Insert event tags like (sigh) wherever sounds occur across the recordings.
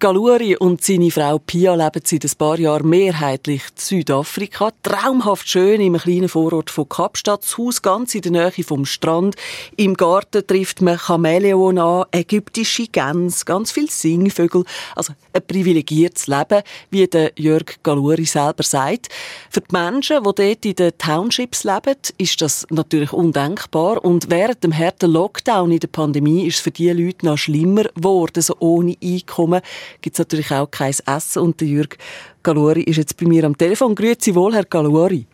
Galuri und seine Frau Pia leben seit ein paar Jahren mehrheitlich in Südafrika. Traumhaft schön im kleinen Vorort von Kapstadt. Das Haus ganz in der Nähe vom Strand. Im Garten trifft man Chamäleon an, ägyptische Gänse, ganz viele Singvögel. Also ein privilegiertes Leben, wie der Jörg Galuri selber sagt. Für die Menschen, die dort in den Townships leben, ist das natürlich undenkbar. Und während dem harten Lockdown in der Pandemie ist es für diese Leute noch schlimmer geworden, so ohne Einkommen gibt es natürlich auch kein Essen. Und der Jürg Galuari ist jetzt bei mir am Telefon. Grüezi wohl, Herr Galuari.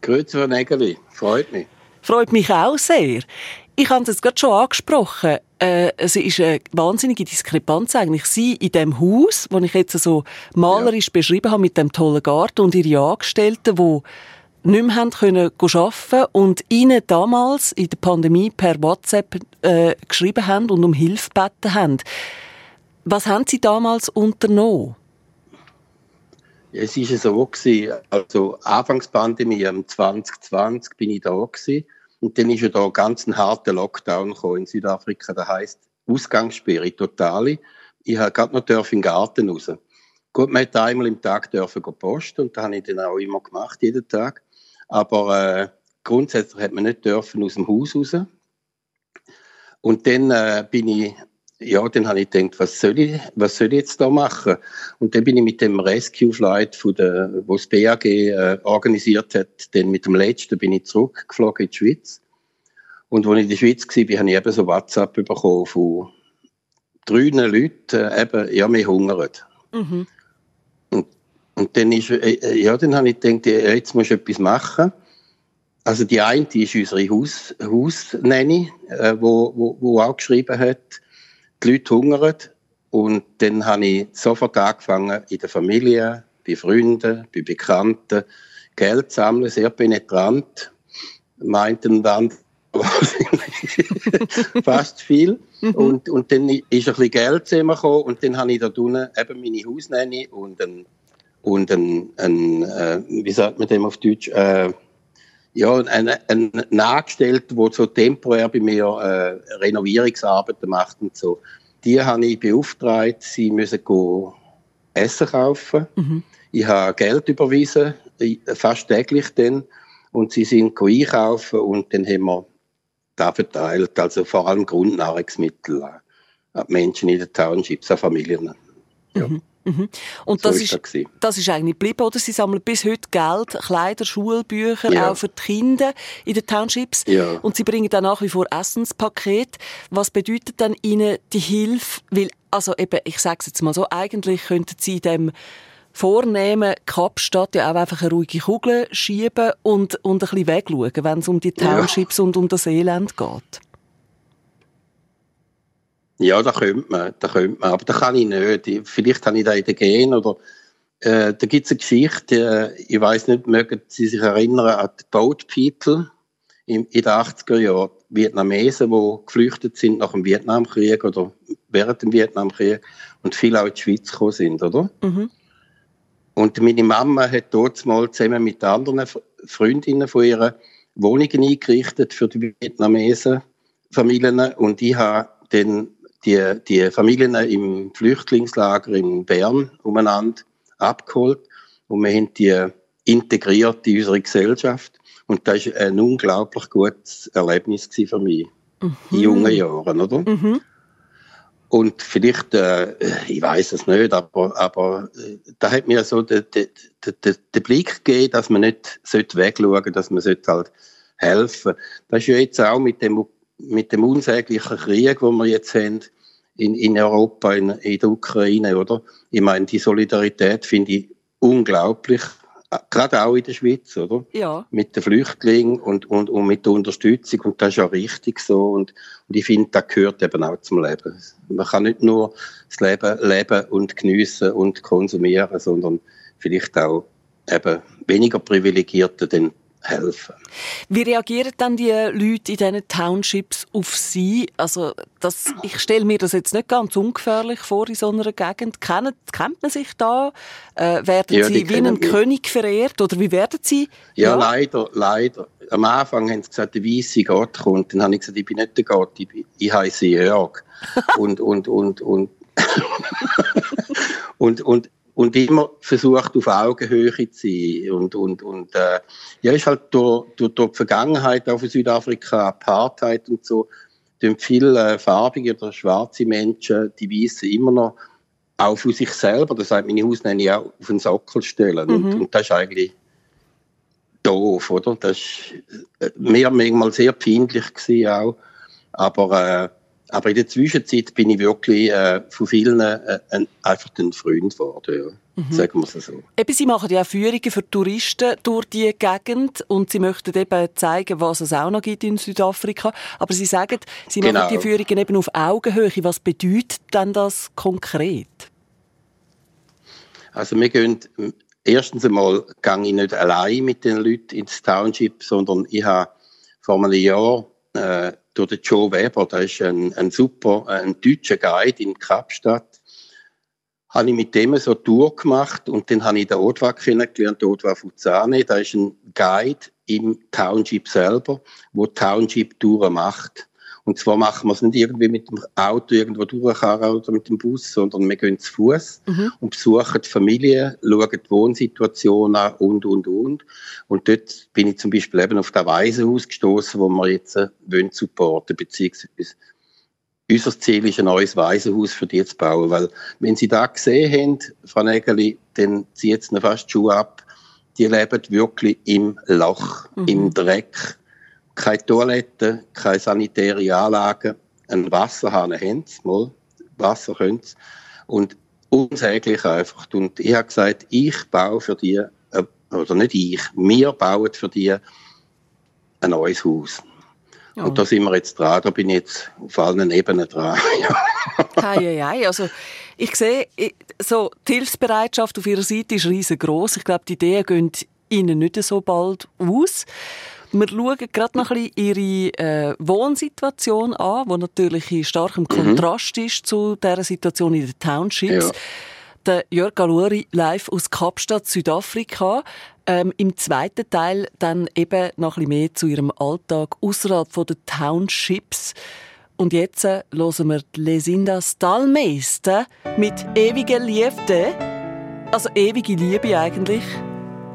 Grüezi, Herr Nägeli. Freut mich. Freut mich auch sehr. Ich habe es gerade schon angesprochen. Äh, es ist eine wahnsinnige Diskrepanz eigentlich. Sie in dem Haus, das ich jetzt so malerisch ja. beschrieben habe, mit dem tollen Garten und ihre Angestellten, die nicht mehr haben können arbeiten und ihnen damals in der Pandemie per WhatsApp äh, geschrieben haben und um Hilfe gebeten haben. Was haben Sie damals unternommen? Es war so, also Anfangspandemie, am 2020 bin ich da gewesen, und dann ist ja da ganz ein harter Lockdown in Südafrika. Das heisst Ausgangssperre, totale. Ich habe gerade noch in den Garten raus. Gut, man hat einmal im Tag dürfen posten und das habe ich dann auch immer gemacht, jeden Tag. Aber äh, grundsätzlich hat man nicht dürfen aus dem Haus raus. Und dann äh, bin ich ja, dann habe ich gedacht, was soll ich, was soll ich jetzt da machen? Und dann bin ich mit dem Rescue Flight, von der, wo das BAG äh, organisiert hat, dann mit dem letzten bin ich zurückgeflogen in die Schweiz. Und als ich in der Schweiz war, habe ich eben so WhatsApp bekommen von drei Leuten, äh, eben, ja, wir hungern. Mhm. Und, und dann ist, äh, ja, dann habe ich gedacht, ja, jetzt musst du etwas machen. Also die eine die ist unsere Haus, Hausnanny, äh, wo, wo, wo auch geschrieben hat, die Leute hungern. Und dann habe ich sofort angefangen, in der Familie, bei Freunden, bei Bekannten, Geld zu sammeln, sehr penetrant. Meinten dann (laughs) fast viel. Mhm. Und, und dann ist ein bisschen Geld zusammengekommen und dann habe ich da unten eben meine Hausnanny und ein, und ein, ein äh, wie sagt man dem auf Deutsch, äh, ja, ein, ein, Angestellter, der so temporär bei mir äh, Renovierungsarbeiten macht und so. Die habe ich beauftragt, sie müssen Essen kaufen. Mhm. Ich habe Geld überwiesen, fast täglich dann. Und sie sind einkaufen und dann haben wir da verteilt, also vor allem Grundnahrungsmittel an Menschen in den Townships, an Familien. Ja. Mhm. Mhm. Und so das, ist, das, das ist eigentlich geblieben, oder? Sie sammeln bis heute Geld, Kleider, Schulbücher, ja. auch für die Kinder in den Townships. Ja. Und sie bringen dann nach wie vor Essenspaket. Was bedeutet dann Ihnen die Hilfe? Weil, also eben, ich sage es jetzt mal so, eigentlich könnten Sie dem vornehmen, Kapstadt ja auch einfach eine ruhige Kugel schieben und, und ein bisschen wegschauen, wenn es um die Townships ja. und um das Elend geht. Ja, da könnte man, da könnte man, aber da kann ich nicht. Vielleicht habe ich da in den Gen oder äh, da gibt es eine Geschichte, äh, ich weiß nicht, mögen Sie sich erinnern an die Boat People in, in den 80er Jahren, Vietnamesen, die geflüchtet sind nach dem Vietnamkrieg oder während dem Vietnamkrieg und viele auch in die Schweiz gekommen sind, oder? Mhm. Und meine Mama hat dort mal zusammen mit anderen Freundinnen von ihr Wohnungen eingerichtet für die Vietnamesen Familien und ich habe dann die, die Familien im Flüchtlingslager in Bern umeinander abgeholt und wir haben die integriert in unsere Gesellschaft. Und das war ein unglaublich gutes Erlebnis für mich mhm. in jungen Jahren, oder? Mhm. Und vielleicht, äh, ich weiß es nicht, aber, aber äh, da hat mir so den, den, den, den Blick gegeben, dass man nicht wegschauen sollte, dass man halt helfen sollte. Das ist ja jetzt auch mit dem, mit dem unsäglichen Krieg, den wir jetzt haben, in, in Europa, in, in der Ukraine, oder? Ich meine, die Solidarität finde ich unglaublich, gerade auch in der Schweiz, oder? Ja. Mit den Flüchtlingen und, und, und mit der Unterstützung und das ist ja richtig so und, und ich finde, das gehört eben auch zum Leben. Man kann nicht nur das Leben leben und geniessen und konsumieren, sondern vielleicht auch eben weniger Privilegierte dann helfen. Wie reagieren dann die Leute in diesen Townships auf Sie? Also das, ich stelle mir das jetzt nicht ganz ungefährlich vor in so einer Gegend. Kennt, kennt man sich da? Äh, werden Ja, Sie wie einen König verehrt oder wie werden Sie? Ja, leider, leider. Am Anfang haben sie gesagt, der weiße Gott kommt. Dann habe ich gesagt, ich bin nicht der Gott, ich, ich heiße Jörg. (laughs) und, und, und, und, (laughs) und, und, und immer versucht, auf Augenhöhe zu sein. Und, und, und äh, ja, ist halt durch, durch, durch die Vergangenheit auch von Südafrika, Apartheid und so, tun viele äh, farbige oder schwarze Menschen, die Weißen immer noch auch für sich selber, das sagt meine Hausnenne auch, auf den Sockel stellen. Und, und das ist eigentlich doof, oder? Das war mir manchmal sehr peinlich gewesen auch. Aber, äh, aber in der Zwischenzeit bin ich wirklich äh, von vielen äh, ein, einfach ein Freund geworden, ja. sagen wir es so. Eben, Sie machen ja Führungen für Touristen durch die Gegend und Sie möchten eben zeigen, was es auch noch gibt in Südafrika. Aber Sie sagen, Sie machen Genau. die Führungen eben auf Augenhöhe. Was bedeutet denn das konkret? Also wir gehen, erstens einmal gehe ich nicht allein mit den Leuten ins Township, sondern ich habe vor einem Jahr äh, durch den Joe Weber, der ist ein, ein super, ein deutscher Guide in Kapstadt, habe ich mit dem so eine Tour gemacht und dann habe ich den Odwa kennengelernt, den Odwa Fuzane, der ist ein Guide im Township selber, wo Township-Touren macht. Und zwar machen wir es nicht irgendwie mit dem Auto irgendwo durchfahren oder mit dem Bus, sondern wir gehen zu Fuß und besuchen die Familie, schauen die Wohnsituation an und, und, und. Und dort bin ich zum Beispiel eben auf das Waisenhaus gestoßen, wo wir jetzt äh, wollen supporten, beziehungsweise unser Ziel ist, ein neues Waisenhaus für die zu bauen, weil wenn Sie da gesehen haben, Frau Nägeli, dann zieht es fast die Schuhe ab. Die leben wirklich im Loch, im Dreck. Keine Toilette, keine sanitäre Anlagen, einen Wasserhahn haben sie, mal. Wasser können sie. Und unsäglich einfach. Und ich habe gesagt, ich baue für die, äh, oder nicht ich, wir bauen für die ein neues Haus. Und da sind wir jetzt dran, da bin ich jetzt auf allen Ebenen dran. (laughs) ja. Hei, hei. Also, ich sehe, so, die Hilfsbereitschaft auf Ihrer Seite ist riesengroß. Ich glaube, die Ideen gehen Ihnen nicht so bald aus. Wir schauen gerade noch ein bisschen Ihre äh, Wohnsituation an, die natürlich in starkem Kontrast ist zu dieser Situation in den Townships. Ja. Der Jörg Galuri live aus Kapstadt, Südafrika. Ähm, Im zweiten Teil dann eben noch ein bisschen mehr zu ihrem Alltag außerhalb der Townships. Und jetzt äh, hören wir die Lesinda Stallmeister mit «Ewige Liebe». Also ewige Liebe eigentlich.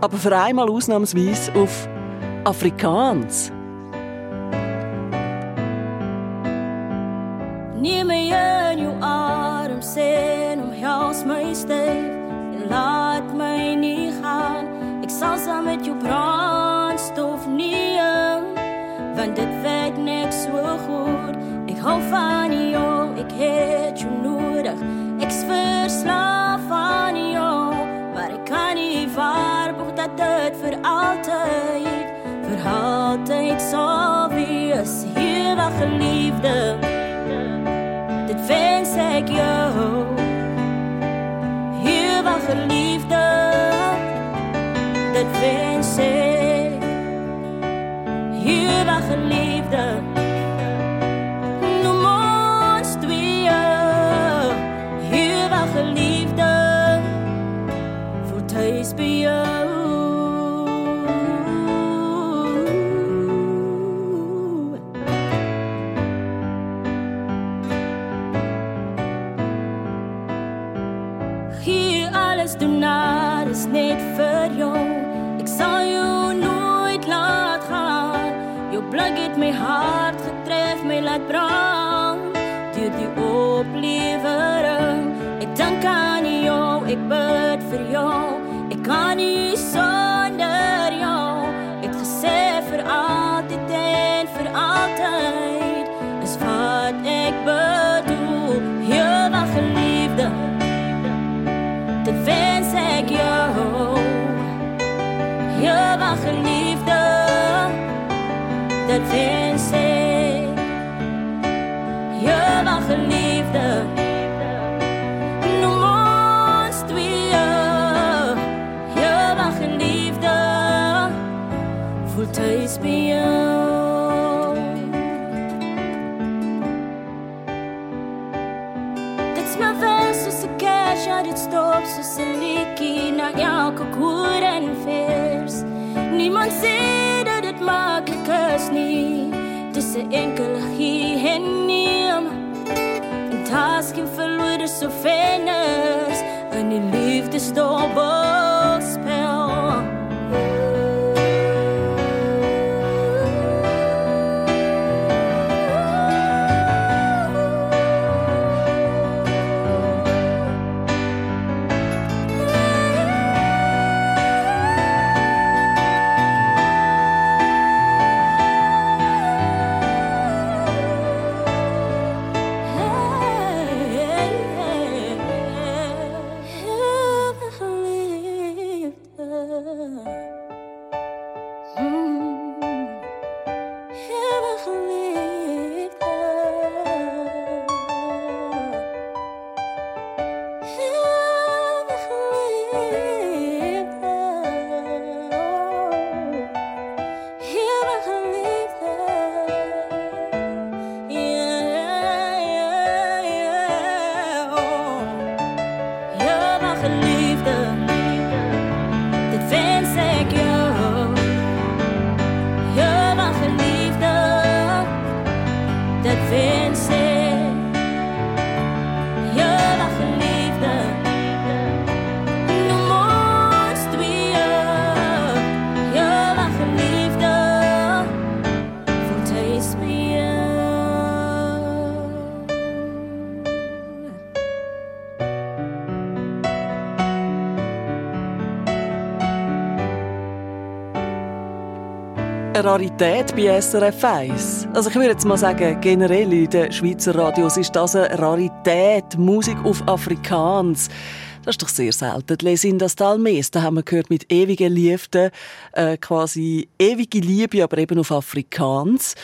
Aber für einmal ausnahmsweise auf Afrikaans. Neem my in jou arms en omhels my styf en laat my nie gaan. Ek sal saam met jou brandstof nie in, want dit werk net so goed. Ek hou van jou, ek het jou nodig. Ek's verslaaf aan jou, maar ek kan nie waarborg dat dit vir altyd had iets obvious hier wat geliefde. Dit wens ik jou. Hier wat geliefde. Dit wens ik. Hier waargeliefde. geliefde. my hart getref, my laat brand deur die oplewering. Ek dank aan jou, ek bid vir jou. Ek kan nie sonder jou. Ek gesê vir altyd en vir altyd is wat ek bedoel. Jehovah geliefde, dit wens ek jou. Jehovah geliefde wens ek jou mag geliefde Voel thuis by jou? ينكل tasking filled en us of fairness when you leave this door for me. Eine Rarität bei SRF 1. Also ich würde jetzt mal sagen, generell in den Schweizer Radios ist das eine Rarität, Musik auf Afrikaans. Das ist doch sehr selten. Lesinda Stalmes, da haben wir gehört mit ewigen Liefde, äh, quasi ewige Liebe, aber eben auf Afrikaans.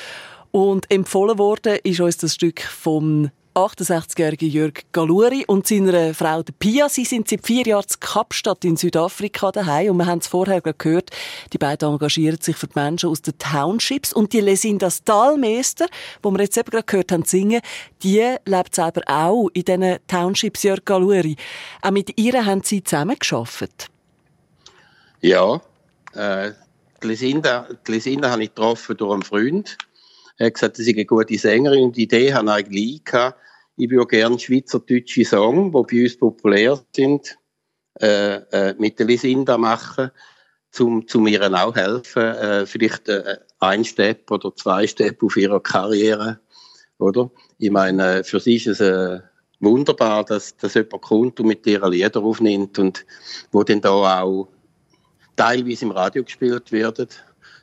Und empfohlen worden ist uns das Stück vom 68-jährigen Jörg Galuri und seiner Frau Pia. Sie sind seit vier Jahren in Kapstadt in Südafrika daheim und wir haben es vorher gehört, die beiden engagieren sich für die Menschen aus den Townships und die Lesinda Stahlmeister, wo wir jetzt eben gerade gehört haben singen, die lebt selber auch in diesen Townships, Jörg Galuri. Auch mit ihr haben sie zusammengearbeitet. Ja, äh, die Lesinda, die Lesinda habe ich getroffen durch einen Freund. Er hat gesagt, sie ist eine gute Sängerin und die Idee habe ich eigentlich gehabt, ich würde gerne schweizerdeutsche Songs, die bei uns populär sind, äh, äh, mit der Lisinda machen, zum, zum ihr auch helfen, äh, vielleicht äh, ein Step oder zwei Step auf ihrer Karriere, oder? Ich meine, für sie ist es äh, wunderbar, dass, dass jemand kommt und mit ihr Lieder aufnimmt und wo dann da auch teilweise im Radio gespielt werden.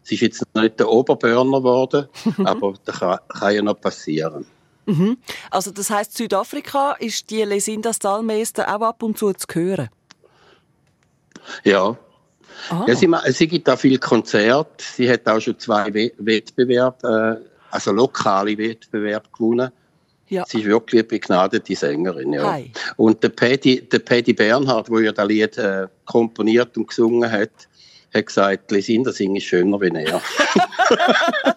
Es ist jetzt nicht der Oberburner geworden, aber das kann, kann ja noch passieren. Mhm. Also das heißt, Südafrika ist die Lesinda Stallmeister auch ab und zu zu hören? Ja. Ah. ja sie, sie gibt auch viele Konzerte. Sie hat auch schon zwei Wettbewerbe, äh, also lokale Wettbewerbe gewonnen. Ja. Sie ist wirklich eine begnadete Sängerin. Ja. Hi. Und der Paddy, der Paddy Bernhard, der ja das Lied äh, komponiert und gesungen hat, hat gesagt, Lesinda singt schöner wie er. (laughs)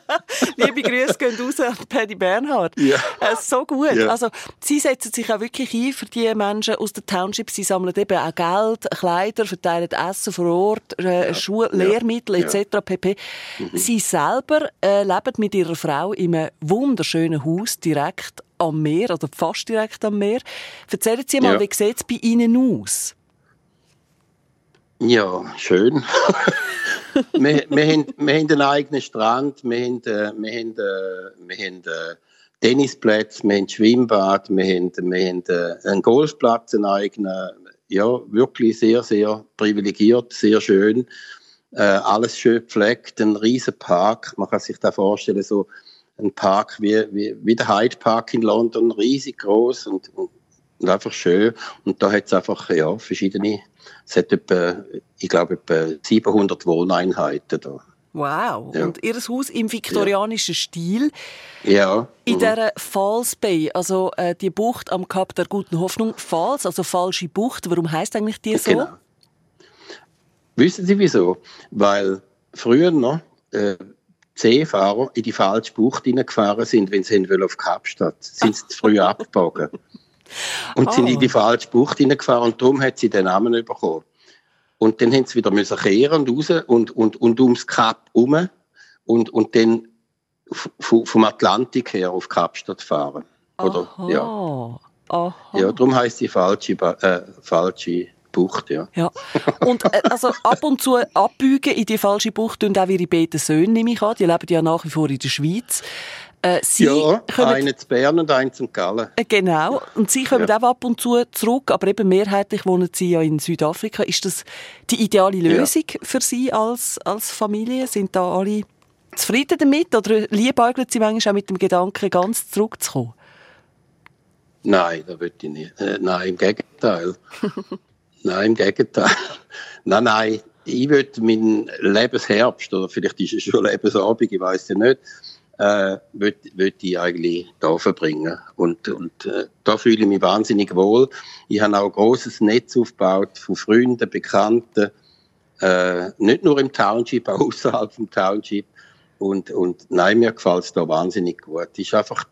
Liebe Grüße gehen raus an Paddy Bernhard. Ja. Äh, so gut. Ja. Also, sie setzen sich auch wirklich ein für die Menschen aus der Township. Sie sammeln eben auch Geld, Kleider, verteilen Essen vor Ort, äh, ja. Schuhe, Lehrmittel etc. pp. Mhm. Sie selber äh, leben mit ihrer Frau in einem wunderschönen Haus direkt am Meer oder fast direkt am Meer. Erzählen Sie mal, wie sieht es bei Ihnen aus? Ja, schön. (laughs) wir, wir, haben, wir haben einen eigenen Strand, wir haben, äh, wir haben, äh, wir haben äh, Tennisplätze, wir haben Schwimmbad, wir haben, wir haben einen Golfplatz, einen eigenen. Ja, wirklich sehr, sehr privilegiert, sehr schön. Äh, alles schön gepflegt, ein riesen Park. Man kann sich da vorstellen, so ein Park wie, wie, wie der Hyde Park in London, riesig groß und, und, und einfach schön. Und da hat es einfach ja, verschiedene es hat etwa, ich glaube, etwa 700 Wohneinheiten da. Wow. Ja. Und Ihr Haus im viktorianischen ja. Stil. Ja. In mhm. dieser Falls Bay, also äh, die Bucht am Kap der Guten Hoffnung. Falls, also falsche Bucht. Warum heißt eigentlich die so? Genau. Wissen Sie wieso? Weil früher noch äh, Seefahrer in die falsche Bucht hineingefahren sind, wenn sie auf Kapstadt sind. Sind sie früh (laughs) abgebogen. Und Ah. sind in die falsche Bucht hineingefahren und darum hat sie den Namen bekommen. Und dann haben sie wieder müssen kehren und raus und, und, und ums Kap herum und, und dann vom Atlantik her auf Kapstadt fahren. Oder, Aha. ja. Aha. ja, darum heisst die falsche, äh, falsche Bucht, ja. Ja. Und äh, also ab und zu abbiegen in die falsche Bucht tun auch ihre beiden Söhne, nehme ich an. Die leben ja nach wie vor in der Schweiz. Äh, sie ja, kommen, einen zu Bern und einen zu Gallen. äh, genau. Und sie kommen Ja. auch ab und zu zurück, aber eben mehrheitlich wohnen sie ja in Südafrika. Ist das die ideale Ja. Lösung für Sie als, als Familie? Sind da alle zufrieden damit oder liebäugeln Sie manchmal auch mit dem Gedanken, ganz zurückzukommen? Nein, das will ich nicht. Äh, nein, im Gegenteil. (laughs) nein, im Gegenteil. nein, nein. Ich würde meinen Lebensherbst, oder vielleicht ist es schon Lebensabend, ich weiß ja nicht, äh, würde würd ich eigentlich da verbringen. Und, und äh, da fühle ich mich wahnsinnig wohl. Ich habe auch ein grosses Netz aufgebaut von Freunden, Bekannten, äh, nicht nur im Township, auch (laughs) außerhalb vom Township. Und, und nein, mir gefällt es da wahnsinnig gut. Ist einfach,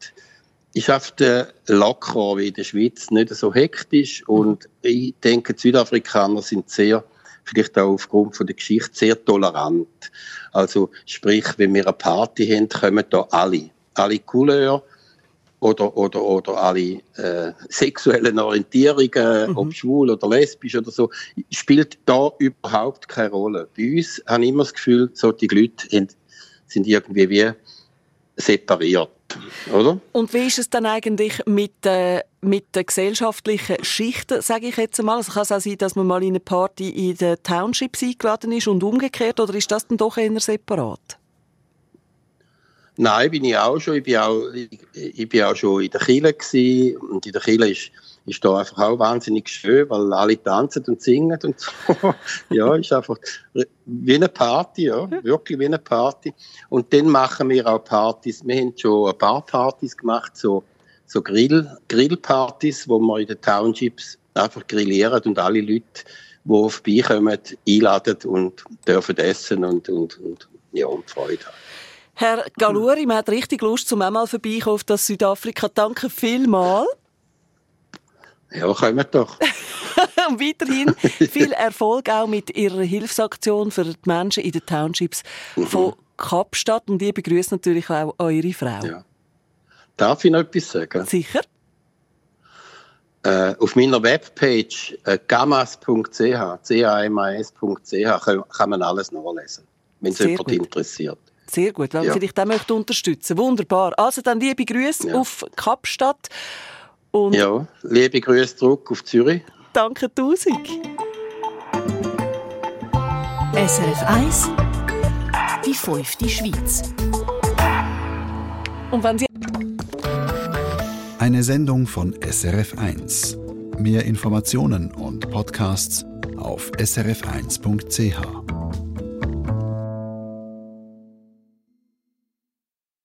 ist einfach äh, locker wie in der Schweiz, nicht so hektisch. Und ich denke, Südafrikaner sind sehr, vielleicht auch aufgrund von der Geschichte, sehr tolerant. Also, sprich, wenn wir eine Party haben, kommen da alle. Alle Couleur oder, oder, oder alle äh, sexuellen Orientierungen, ob schwul oder lesbisch oder so, spielt da überhaupt keine Rolle. Bei uns habe ich immer das Gefühl, solche Leute haben, sind irgendwie wie separiert, oder? Und wie ist es dann eigentlich mit, äh, mit den gesellschaftlichen Schichten, sage ich jetzt einmal? Also kann es auch sein, dass man mal in eine Party in den Townships eingeladen ist und umgekehrt, oder ist das dann doch eher separat? Nein, bin ich auch schon. Ich bin auch, ich, bin auch schon in der Kille gsi und in der Kille ist, ist da einfach auch wahnsinnig schön, weil alle tanzen und singen und so. (laughs) ja, ist einfach wie eine Party, ja, wirklich wie eine Party. Und dann machen wir auch Partys. Wir haben schon ein paar Partys gemacht, so, so Grill, Grillpartys, wo wir in den Townships einfach grillieren und alle Leute, die vorbeikommen, einladen und dürfen essen und, und, und, ja, und Freude haben. Herr Galuri, man hat richtig Lust, zum einmal vorbeikommen auf das Südafrika. Danke vielmals. Ja, kommen doch. Und (laughs) weiterhin viel Erfolg auch mit Ihrer Hilfsaktion für die Menschen in den Townships von Kapstadt. Und ich begrüße natürlich auch eure Frau. Ja. Darf ich noch etwas sagen? Sicher? Äh, auf meiner Webpage äh, gamas.ch, camas.ch kann, kann man alles nachlesen, wenn es jemand gut. interessiert. Sehr gut, wenn Ja. vielleicht auch möchte unterstützen Wunderbar. Also dann liebe Grüße Ja. auf Kapstadt und Ja, liebe Grüße zurück auf Zürich. danke tausend. SRF 1 Die fünfte Schweiz. Und wenn Sie Eine Sendung von SRF1. Mehr Informationen und Podcasts auf srf1.ch.